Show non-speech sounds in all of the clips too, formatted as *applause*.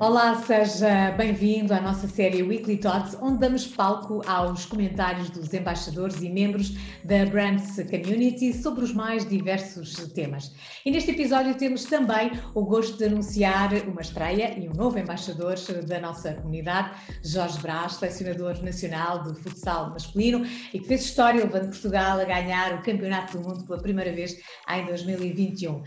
Olá, seja bem-vindo à nossa série Weekly Thoughts, onde damos palco aos comentários dos embaixadores e membros da Brands Community sobre os mais diversos temas. E neste episódio temos também o gosto de anunciar uma estreia e um novo embaixador da nossa comunidade, Jorge Brás, selecionador nacional de futsal masculino e que fez história levando Portugal a ganhar o Campeonato do Mundo pela primeira vez em 2021.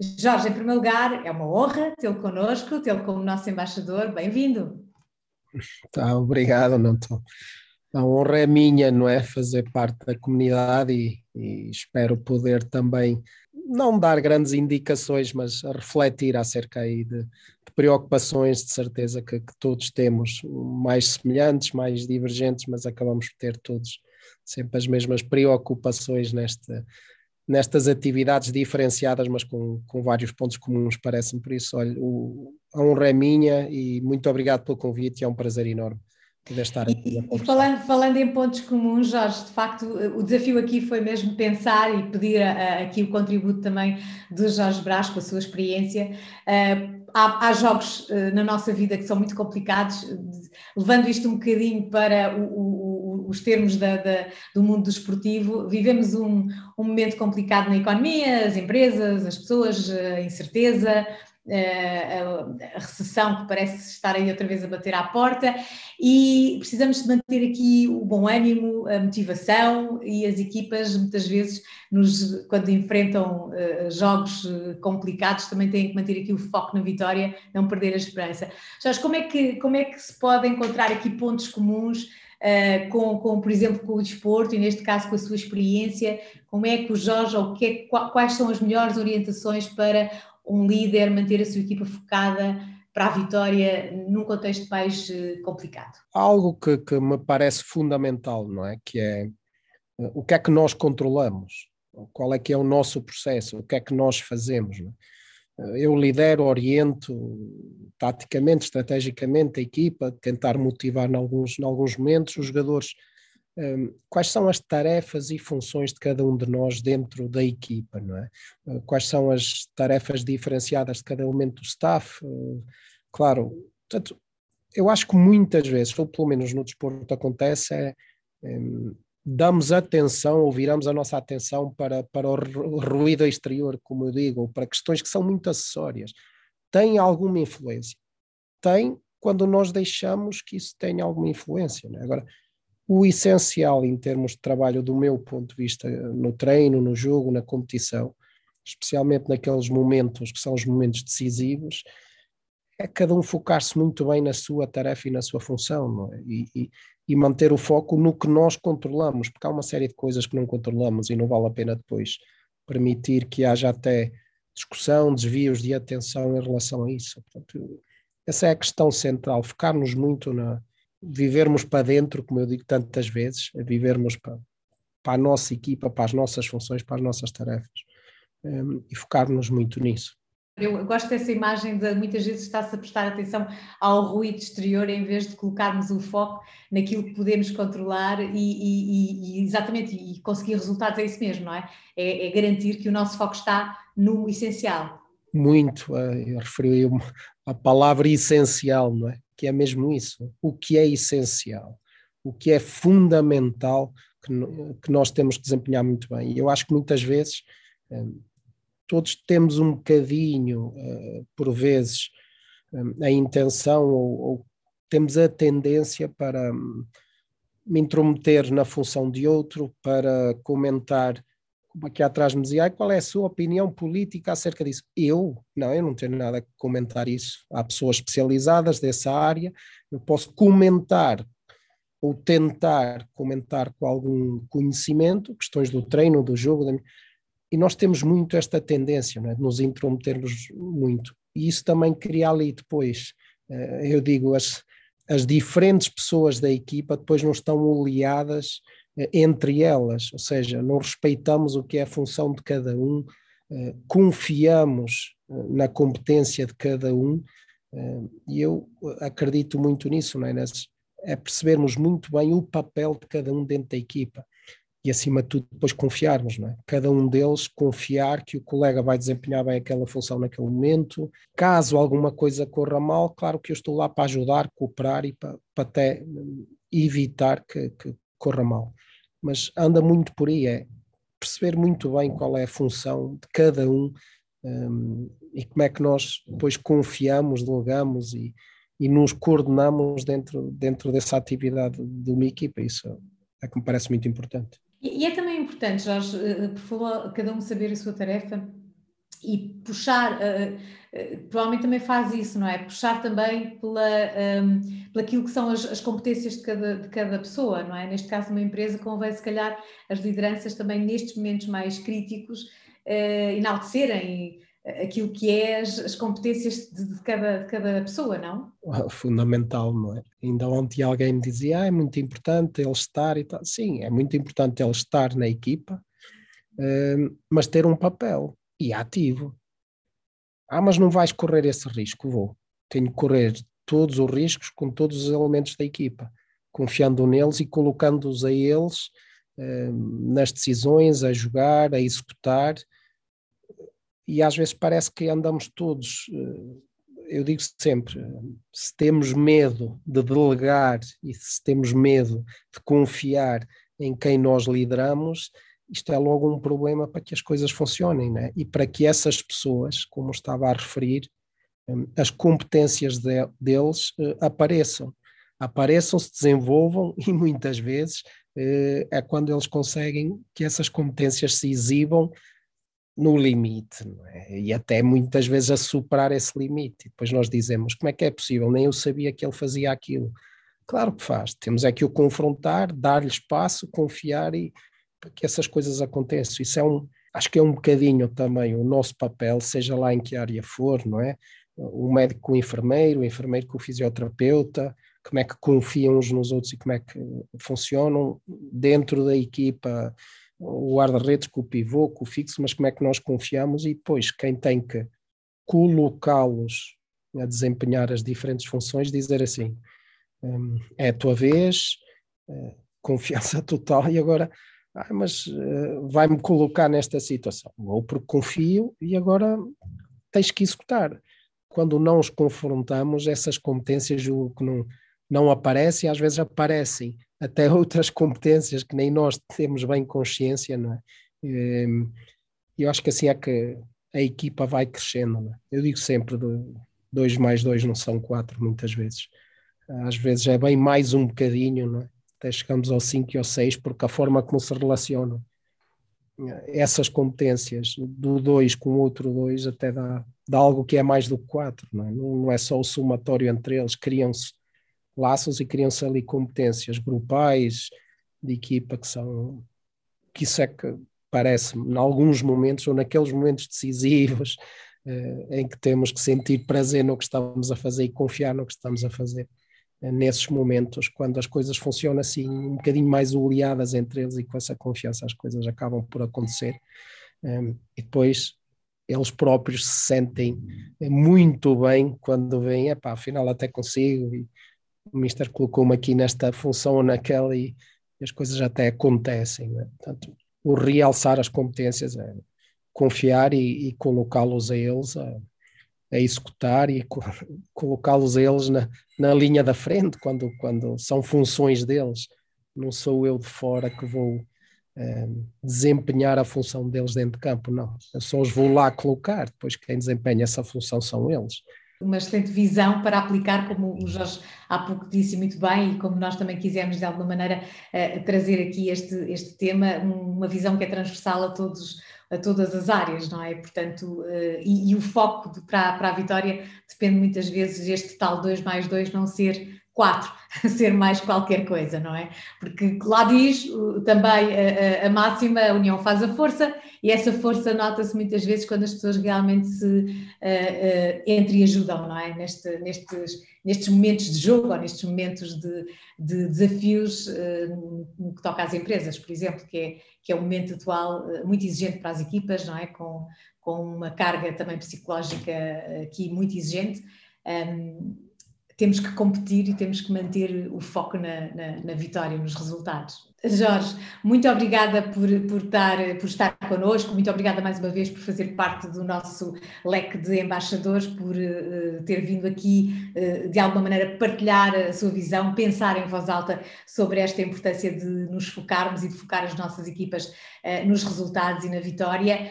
Jorge, em primeiro lugar, é uma honra tê-lo connosco, tê-lo como nosso embaixador. Bem-vindo. Tá, obrigado, estou. A honra é minha, não é? Fazer parte da comunidade e, e, espero poder também não dar grandes indicações, mas refletir acerca aí de, de preocupações, de certeza que, que, todos temos, mais semelhantes, mais divergentes, mas acabamos por ter todos sempre as mesmas preocupações nesta nestas atividades diferenciadas, mas com, com vários pontos comuns, parece-me. Por isso, olha, o, a honra é minha e muito obrigado pelo convite, é um prazer enorme poder estar aqui. E, e falando, falando em pontos comuns, Jorge, de facto, o desafio aqui foi mesmo pensar e pedir a, a, aqui o contributo também de Jorge Brás, com a sua experiência. Uh, há, há, jogos uh, na nossa vida que são muito complicados, levando isto um bocadinho para o os termos da, da, do mundo desportivo, vivemos um, um, momento complicado na economia, as empresas, as pessoas, a incerteza, a, recessão que parece estar aí outra vez a bater à porta e precisamos de manter aqui o bom ânimo, a motivação e as equipas muitas vezes nos, quando enfrentam uh, jogos eh, complicados também têm que manter aqui o foco na vitória, não perder a esperança. Jorge, como é que, como é que se pode encontrar aqui pontos comuns uh, com, com, por exemplo, com o desporto e neste caso com a sua experiência, como é que o Jorge, ou que é, quais são as melhores orientações para um líder manter a sua equipa focada para a vitória num contexto mais eh, complicado? Algo que, que me parece fundamental, não é? Que é eh, o que é que nós controlamos, qual é que é o nosso processo, o que é que nós fazemos. É? eu lidero, oriento taticamente, estrategicamente a equipa, tentar motivar em alguns, em alguns momentos os jogadores. Um, quais são as tarefas e funções de cada um de nós dentro da equipa, não é? Uh, quais são as tarefas diferenciadas de cada elemento do staff? Uh, claro, portanto, eu acho que muitas vezes, ou pelo menos no desporto acontece, é, um, damos atenção ou viramos a nossa atenção para, para o ruído exterior, como eu digo, ou para questões que são muito acessórias. Tem alguma influência? Tem quando nós deixamos que isso tenha alguma influência. Né? Agora, o essencial em termos de trabalho, do meu ponto de vista, no treino, no jogo, na competição, especialmente naqueles momentos que são os momentos decisivos, é cada um focar-se muito bem na sua tarefa e na sua função, é? e, e, e manter o foco no que nós controlamos, porque há uma série de coisas que não controlamos e não vale a pena depois permitir que haja até discussão, desvios de atenção em relação a isso. Portanto, essa é a questão central, focarmos muito na vivermos para dentro, como eu digo tantas vezes, vivermos para, para a nossa equipa, para as nossas funções, para as nossas tarefas um, e focarmos muito nisso. Eu gosto dessa imagem de muitas vezes está-se a prestar atenção ao ruído exterior em vez de colocarmos o foco naquilo que podemos controlar e, e, e exatamente e conseguir resultados é isso mesmo, não é? é? é? garantir que o nosso foco está no essencial. Muito, eh, eu referi a palavra essencial, não é? Que é mesmo isso. O que é essencial, o que é fundamental que, que nós temos que desempenhar muito bem. E eu acho que muitas vezes eh, todos temos um bocadinho, uh, por vezes, um, a intenção ou, ou, temos a tendência para um, me intrometer na função de outro, para comentar, como aqui atrás me dizia, qual é a sua opinião política acerca disso? Eu? Não, eu não tenho nada a comentar isso. Há pessoas especializadas dessa área, eu posso comentar ou tentar comentar com algum conhecimento, questões do treino, do jogo, da e nós temos muito esta tendência é? de nos intrometermos muito. E isso também cria ali depois, eh, eu digo, as, as diferentes pessoas da equipa depois não estão oleadas eh, entre elas, ou seja, não respeitamos o que é a função de cada um, eh, confiamos na competência de cada um, e eu acredito muito nisso, não é? é percebermos muito bem o papel de cada um dentro da equipa e acima de tudo depois confiarmos, não é? Cada um deles confiar que o colega vai desempenhar bem aquela função naquele momento. Caso alguma coisa corra mal, claro que eu estou lá para ajudar, cooperar e para, para até evitar que, que corra mal. Mas anda muito por aí, é perceber muito bem qual é a função de cada um, um e como é que nós depois confiamos, delegamos e, e nos coordenamos dentro, dentro dessa atividade de uma equipa. Isso é que me parece muito importante. E, é também importante, Jorge, eh, por favor, cada um saber a sua tarefa e puxar, provavelmente também faz isso, não é? Puxar também pela, um, pela aquilo que são as, as, competências de cada, de cada pessoa, não é? Neste caso, uma empresa convém, se calhar, as lideranças também nestes momentos mais críticos uh, enaltecerem aquilo que é as, as competências de, de, cada, de cada pessoa, não? Fundamental, não é? Ainda ontem alguém me dizia, ah, é muito importante ele estar e tal. Sim, é muito importante ele estar na equipa, uh, mas ter um papel e ativo. Ah, mas não vais correr esse risco? Vou. Tenho que correr todos os riscos com todos os elementos da equipa, confiando neles e colocando-os a eles uh, nas decisões, a jogar, a executar e às vezes parece que andamos todos, eh, eu digo sempre, se temos medo de delegar e se temos medo de confiar em quem nós lideramos, isto é logo um problema para que as coisas funcionem, né? e para que essas pessoas, como estava a referir, hum, as competências de, deles uh, apareçam, apareçam, se desenvolvam *laughs* e muitas vezes uh, é quando eles conseguem que essas competências se exibam no limite, é? e até muitas vezes a superar esse limite. E depois nós dizemos: como é que é possível? Nem eu sabia que ele fazia aquilo. Claro que faz, temos é que o confrontar, dar-lhe espaço, confiar e que essas coisas aconteçam. Isso é um, acho que é um bocadinho também o nosso papel, seja lá em que área for, não é? O médico com o enfermeiro, o enfermeiro com o fisioterapeuta, como é que confiam uns nos outros e como é que funcionam dentro da equipa o guarda-redes com o pivô, com o fixo, mas como é que nós confiamos e depois quem tem que colocá-los a desempenhar as diferentes funções, dizer assim, hum, é a tua vez, eh, confiança *laughs* total e agora, ah, mas uh, vai-me colocar nesta situação, ou porque confio e agora tens que executar. Quando não os confrontamos, essas competências o que não, não aparecem, às vezes aparecem até *laughs* outras competências que nem nós temos bem consciência, não é? Ehm, eu acho que assim é que a equipa vai crescendo. É? Eu digo sempre: dois mais dois não são quatro, muitas vezes. Às vezes é bem mais um bocadinho, não é? até chegamos ao cinco e ao seis, porque a forma como se relacionam essas competências do dois com outro dois até dá, dá algo que é mais do que quatro, não é? Não, não é só o somatório entre eles, criam-se laços e criam-se ali competências grupais de equipa que são que isso é que parece-me, em alguns momentos ou naqueles momentos decisivos eh, em que temos que sentir prazer no que estamos a fazer e confiar no que estamos a fazer. Eh, nesses momentos, quando as coisas funcionam assim, um bocadinho mais oleadas entre eles e com essa confiança as coisas acabam por acontecer. Um, e depois eles próprios se sentem muito bem quando veem, epá, afinal até consigo, e, o Mister colocou-me aqui nesta função ou naquela e, as coisas até acontecem. Né? Portanto, o realçar as competências é confiar e, e colocá-los a eles a, a executar e co *laughs* colocá-los a eles na, na linha da frente quando, quando são funções deles. Não sou eu de fora que vou eh, desempenhar a função deles dentro de campo, não. Eu só os vou lá colocar, depois quem desempenha essa função são eles uma excelente visão para aplicar, como o Jorge há pouco disse muito bem, e como nós também quisemos de alguma maneira uh, trazer aqui este, este tema, uma visão que é transversal a todos a todas as áreas, não é? Portanto, uh, e, e, o foco de, para, para a vitória depende muitas vezes este tal 2 mais 2 não ser 4, *laughs* ser mais qualquer coisa, não é? Porque lá diz também a, a, máxima, a união faz a força, e essa força nota-se muitas vezes quando as pessoas realmente se uh, uh, entreajudam, não é? Neste, nestes, nestes momentos de jogo ou nestes momentos de, de desafios uh, no que toca às empresas, por exemplo, que é, que é um momento atual muito exigente para as equipas, não é? Com, com uma carga também psicológica aqui muito exigente. Um, temos que competir e temos que manter o foco na, na, na, vitória, nos resultados. Jorge, muito obrigada por, por, estar, por estar connosco, muito obrigada mais uma vez por fazer parte do nosso leque de embaixadores, por uh, ter vindo aqui uh, de alguma maneira partilhar a sua visão, pensar em voz alta sobre esta importância de nos focarmos e de focar as nossas equipas uh, nos resultados e na vitória,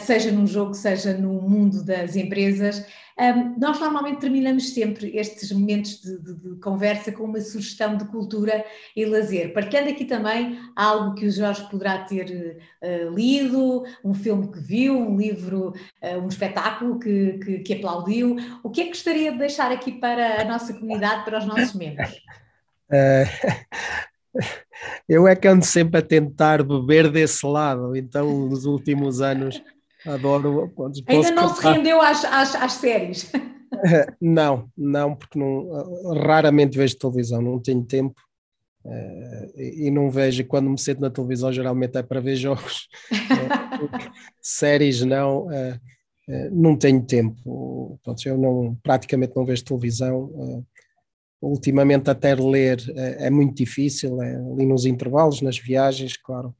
seja num jogo, seja no mundo das empresas. Um, nós normalmente terminamos sempre estes momentos de, de, de, conversa com uma sugestão de cultura e lazer, partilhando aqui também algo que o Jorge poderá ter uh, lido, um filme que viu, um livro, uh, um espetáculo que, que, que, aplaudiu. O que é que gostaria de deixar aqui para a nossa comunidade, para os nossos membros? Uh, *laughs* eu é que ando sempre a tentar beber desse lado, então nos últimos anos Adoro. Ainda não se rendeu às, às, às séries? Não, não, porque não, raramente vejo televisão, não tenho tempo uh, e não vejo. Quando me sento na televisão, geralmente é para ver jogos. uh, séries, não. Uh, não tenho tempo. Pronto, eu não, praticamente não vejo televisão. ultimamente, até ler é muito difícil, é ali nos intervalos, nas viagens, claro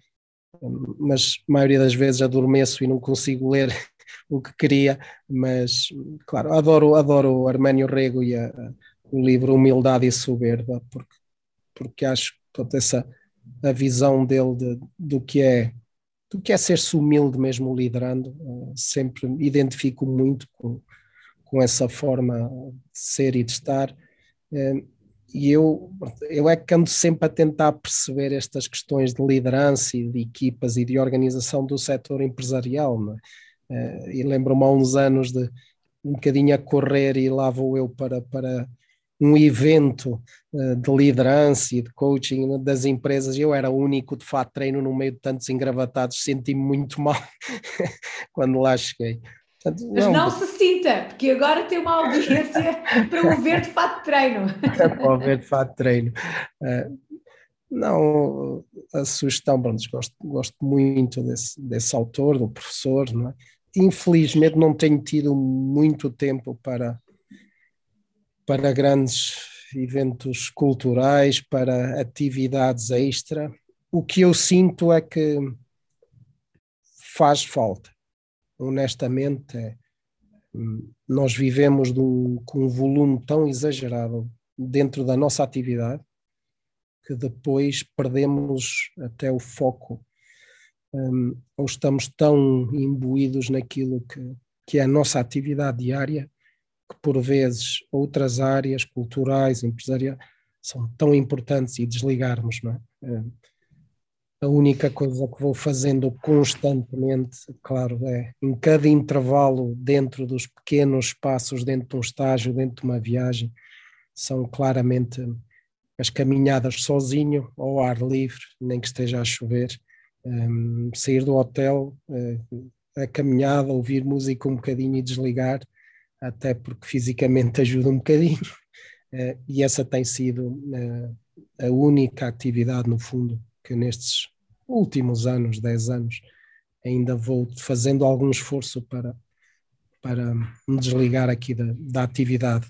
mas a maioria das vezes adormeço e não consigo ler *laughs* o que queria, mas claro, adoro, adoro Arménio Rego e a, o livro Humildade e Soberba, porque, porque acho que essa a visão dele de, do que é do que é ser-se humilde mesmo liderando, eh, sempre me identifico muito com, com essa forma de ser e de estar. Eh, e eu, eu é que ando sempre a tentar perceber estas questões de liderança e de equipas e de organização do setor empresarial. É? E lembro-me há uns anos de um bocadinho a correr e lá vou eu para, para um evento eh, de liderança e de coaching das empresas e eu era o único de fato treino no meio de tantos engravatados, senti-me muito *laughs* mal quando lá cheguei. Portanto, Mas não, não se sinta, porque agora tem uma audiência *laughs* para o ver de fato de treino. para o ver de fato de treino. Uh, não, a sugestão, pronto, gosto, gosto muito desse, desse autor, do professor, não é? Infelizmente não tenho tido muito tempo para, para grandes eventos culturais, para atividades extra. O que eu sinto é que faz falta honestamente, nós vivemos um, com um volume tão exagerado dentro da nossa atividade que depois perdemos até o foco um, ou estamos tão imbuídos naquilo que, que é a nossa atividade diária que por vezes outras áreas culturais, empresariais são tão importantes e desligarmos, não é? Hum, a única coisa que vou fazendo constantemente, claro, é em cada intervalo dentro dos pequenos espaços, dentro de um estágio, dentro de uma viagem, são claramente as caminhadas sozinho, ao ar livre, nem que esteja a chover, um, sair do hotel, uh, a caminhada, ouvir música um bocadinho e desligar, até porque fisicamente *laughs* ajuda um bocadinho. Uh, e essa tem sido uh, a única atividade, no fundo, que nestes últimos anos, 10 anos, ainda vou fazendo algum esforço para, para me desligar aqui da, da atividade.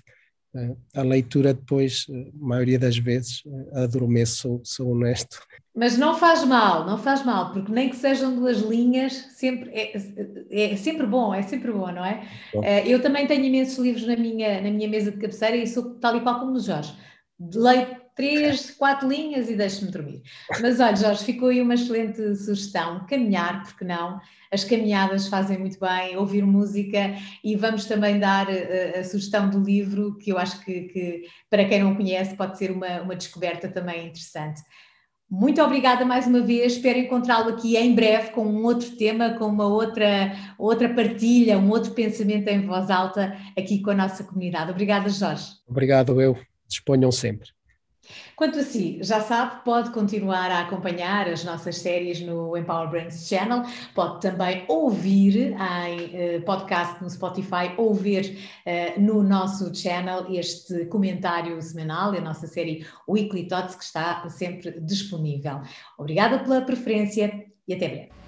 Uh, a leitura depois, a maioria das vezes, uh, adormeço, sou, sou honesto. Mas não faz mal, não faz mal, porque nem que sejam duas linhas, sempre é, é, é sempre bom, é sempre bom, não é? eu também tenho imensos livros na minha, na minha mesa de cabeceira e sou tal e qual como o Jorge. Leio três, quatro linhas e deixe-me dormir. Mas olha, Jorge, ficou aí uma excelente sugestão: caminhar, porque não? As caminhadas fazem muito bem, ouvir música e vamos também dar a, eh, a sugestão do livro, que eu acho que, que, para quem não conhece pode ser uma, uma descoberta também interessante. Muito obrigada mais uma vez, espero encontrá-lo aqui em breve com um outro tema, com uma outra, outra partilha, um outro pensamento em voz alta aqui com a nossa comunidade. Obrigada, Jorge. Obrigado eu, disponham sempre. Quanto a si, já sabe, pode continuar a acompanhar as nossas séries no Empower Brands Channel, pode também ouvir em uh, podcast no Spotify ou ver uh, no nosso channel este comentário semanal, a nossa série Weekly Thoughts, que está sempre disponível. Obrigada pela preferência e até breve.